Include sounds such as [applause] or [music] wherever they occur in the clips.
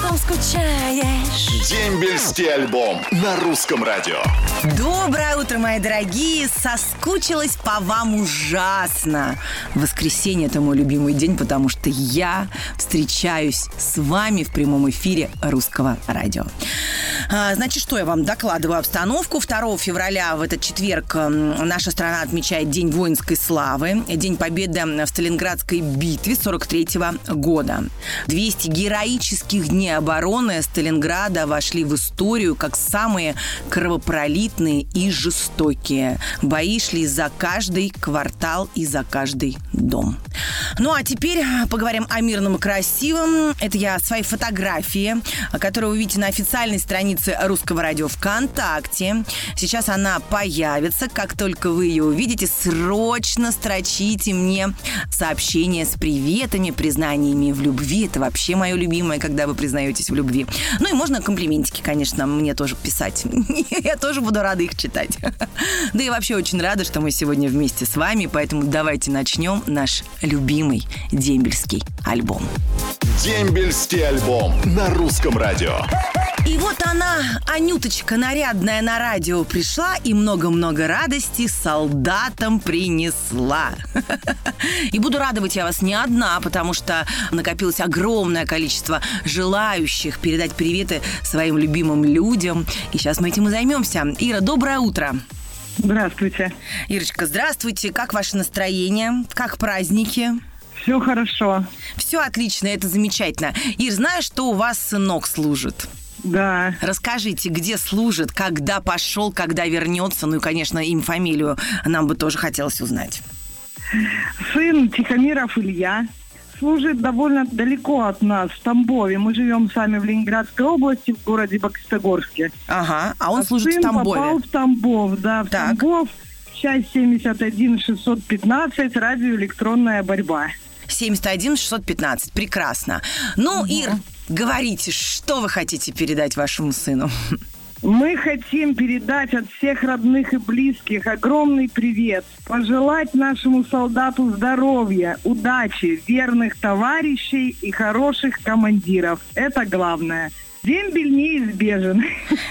потом скучаешь. Дембельский альбом на русском радио. Доброе утро, мои дорогие! Соскучилась по вам ужасно. Воскресенье – это мой любимый день, потому что я встречаюсь с вами в прямом эфире русского радио. А, Значит, что я вам докладываю обстановку. 2 февраля в этот четверг наша страна отмечает День воинской славы, День победы в Сталинградской битве 43 года. 200 героических дней обороны Сталинграда вошли в историю как самые кровопролитные и жестокие. Бои шли за каждый квартал и за каждый дом. Ну а теперь поговорим о мирном и красивом. Это я свои фотографии, которые вы видите на официальной странице Русского радио ВКонтакте. Сейчас она появится. Как только вы ее увидите, срочно строчите мне сообщения с приветами, признаниями в любви. Это вообще мое любимое, когда вы признаетесь в любви. Ну и можно комплиментики, конечно, мне тоже писать. [laughs] Я тоже буду рада их читать. [laughs] Да и вообще очень рада, что мы сегодня вместе с вами, поэтому давайте начнем наш любимый дембельский альбом. Дембельский альбом на русском радио. И вот она, Анюточка нарядная на радио пришла и много-много радости солдатам принесла. [laughs] И буду радовать я вас не одна, потому что накопилось огромное количество желающих передать приветы своим любимым людям. И сейчас мы этим и займемся. Ира, доброе утро. Здравствуйте. Ирочка, здравствуйте. Как ваше настроение? Как праздники? Все хорошо. Все отлично, это замечательно. Ир, знаешь, что у вас сынок служит? Да. Расскажите, где служит, когда пошел, когда вернется, ну и, конечно, им фамилию нам бы тоже хотелось узнать. Сын Тихомиров Илья служит довольно далеко от нас, в Тамбове. Мы живем сами в Ленинградской области, в городе Бокстогорске. Ага, а он служит Сын в Тамбове. попал в Тамбов, да, в Так. Тамбов. Часть 71 615, радиоэлектронная борьба. 71 615, прекрасно. Ну, Ир, говорите, что вы хотите передать вашему сыну? Мы хотим передать от всех родных и близких огромный привет, пожелать нашему солдату здоровья, удачи, верных товарищей и хороших командиров. Это главное. Дембель неизбежен.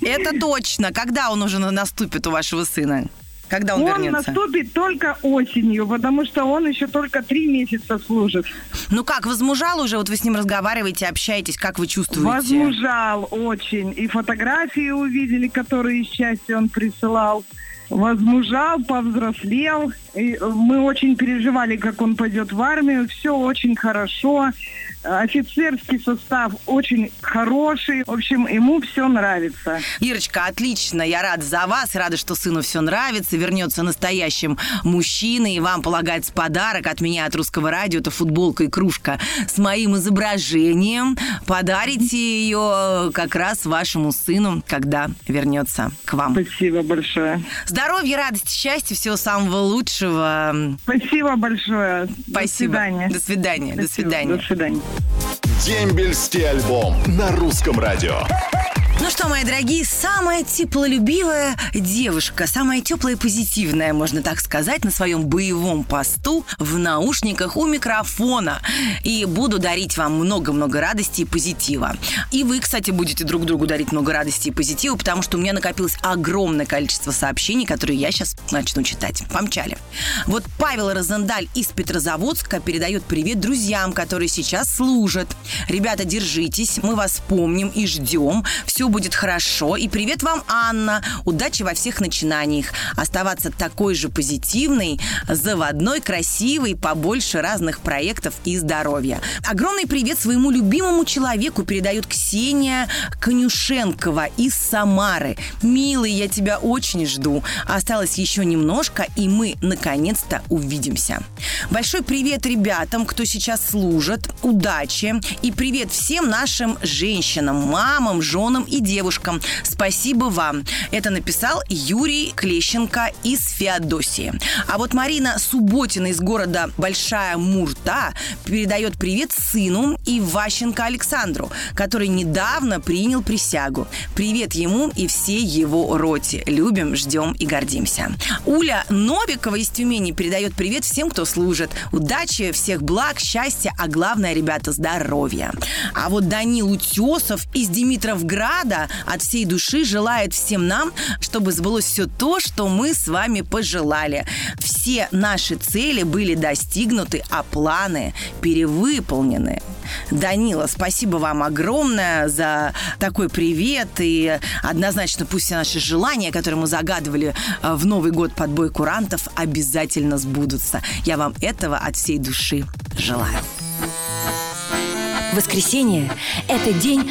Это точно. Когда он уже на- наступит у вашего сына? Когда он, Он вернется? наступит только осенью, потому что он еще только три месяца служит. Ну как, возмужал уже? Вот вы с ним разговариваете, общаетесь, как вы чувствуете? Возмужал очень. И фотографии увидели, которые из счастья он присылал. Возмужал, повзрослел. И мы очень переживали, как он пойдет в армию. Все очень хорошо. Офицерский состав очень хороший. В общем, ему все нравится. Ирочка, отлично. Я рада за вас, рада, что сыну все нравится, вернется настоящим мужчиной, и вам полагается подарок от меня, от русского радио. Это футболка и кружка с моим изображением. Подарите ее как раз вашему сыну, когда вернется к вам. Спасибо большое. Здоровья, радости, счастья, всего самого лучшего. Спасибо большое. Спасибо. До свидания. До свидания. До Спасибо. свидания. До свидания. Дембельский альбом на русском радио. Ну что, мои дорогие, самая теплолюбивая девушка, самая теплая и позитивная, можно так сказать, на своем боевом посту в наушниках у микрофона. И буду дарить вам много-много радости и позитива. И вы, кстати, будете друг другу дарить много радости и позитива, потому что у меня накопилось огромное количество сообщений, которые я сейчас начну читать. Помчали. Вот Павел Розендаль из Петрозаводска передает привет друзьям, которые сейчас служат. Ребята, держитесь, мы вас помним и ждем. Все будет хорошо. И привет вам, Анна. Удачи во всех начинаниях. Оставаться такой же позитивной, заводной, красивой, побольше разных проектов и здоровья. Огромный привет своему любимому человеку передает Ксения Конюшенкова из Самары. Милый, я тебя очень жду. Осталось еще немножко, и мы наконец-то увидимся. Большой привет ребятам, кто сейчас служит. Удачи. И привет всем нашим женщинам, мамам, женам и девушкам. Спасибо вам. Это написал Юрий Клещенко из Феодосии. А вот Марина Субботина из города Большая Мурта передает привет сыну Иващенко Александру, который недавно принял присягу. Привет ему и всей его роте. Любим, ждем и гордимся. Уля Новикова из Тюмени передает привет всем, кто служит. Удачи, всех благ, счастья, а главное, ребята, здоровья. А вот Данил Утесов из Димитровграда от всей души желает всем нам, чтобы сбылось все то, что мы с вами пожелали. Все наши цели были достигнуты, а планы перевыполнены. Данила, спасибо вам огромное за такой привет. И однозначно пусть все наши желания, которые мы загадывали э, в Новый год под бой курантов, обязательно сбудутся. Я вам этого от всей души желаю. Воскресенье – это день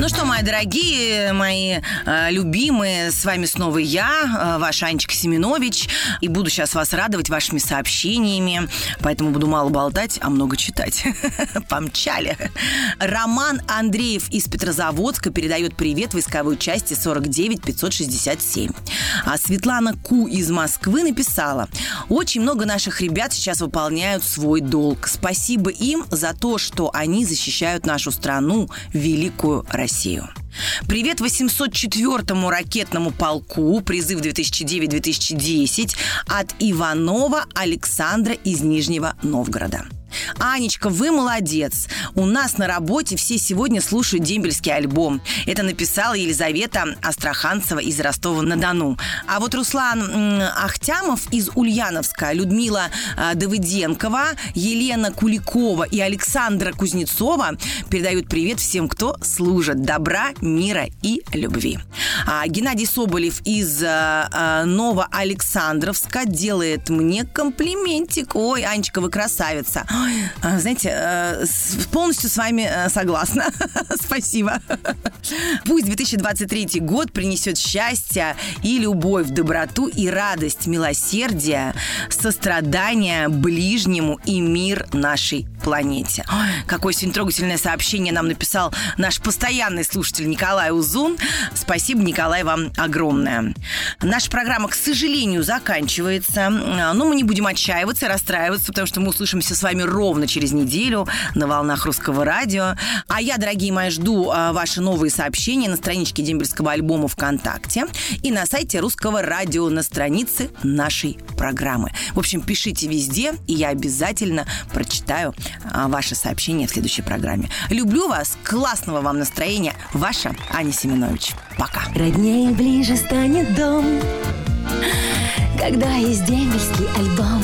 Ну что, мои дорогие, мои э, любимые, с вами снова я, э, ваша Анечка Семенович, и буду сейчас вас радовать вашими сообщениями, поэтому буду мало болтать, а много читать. [laughs] Помчали. Роман Андреев из Петрозаводска передает привет войсковой части 49 567. А Светлана Ку из Москвы написала, очень много наших ребят сейчас выполняют свой долг. Спасибо им за то, что они защищают нашу страну, великую Россию. Россию. Привет 804-му ракетному полку, призыв 2009-2010 от Иванова Александра из Нижнего Новгорода. Анечка, вы молодец. У нас на работе все сегодня слушают дембельский альбом. Это написала Елизавета Астраханцева из Ростова-на-Дону. А вот Руслан Ахтямов из Ульяновска, Людмила э, Давыденкова, Елена Куликова и Александра Кузнецова передают привет всем, кто служит добра, мира и любви. А Геннадий Соболев из э, э, Новоалександровска делает мне комплиментик. Ой, Анечка, вы красавица. А, знаете, э, полностью с вами э, согласна. [laughs] Спасибо. Пусть 2023 год принесет счастье и любовь, доброту и радость, милосердие, сострадание ближнему и мир нашей планете. Ой, какое сегодня трогательное сообщение нам написал наш постоянный слушатель Николай Узун. Спасибо, Николай, вам огромное. Наша программа, к сожалению, заканчивается. Но мы не будем отчаиваться, расстраиваться, потому что мы услышимся с вами ровно через неделю на волнах русского радио. А я, дорогие мои, жду а, ваши новые сообщения на страничке Дембельского альбома ВКонтакте и на сайте русского радио на странице нашей программы. В общем, пишите везде, и я обязательно прочитаю а, ваши сообщения в следующей программе. Люблю вас, классного вам настроения. Ваша Аня Семенович. Пока. Роднее ближе станет дом, когда есть дембельский альбом.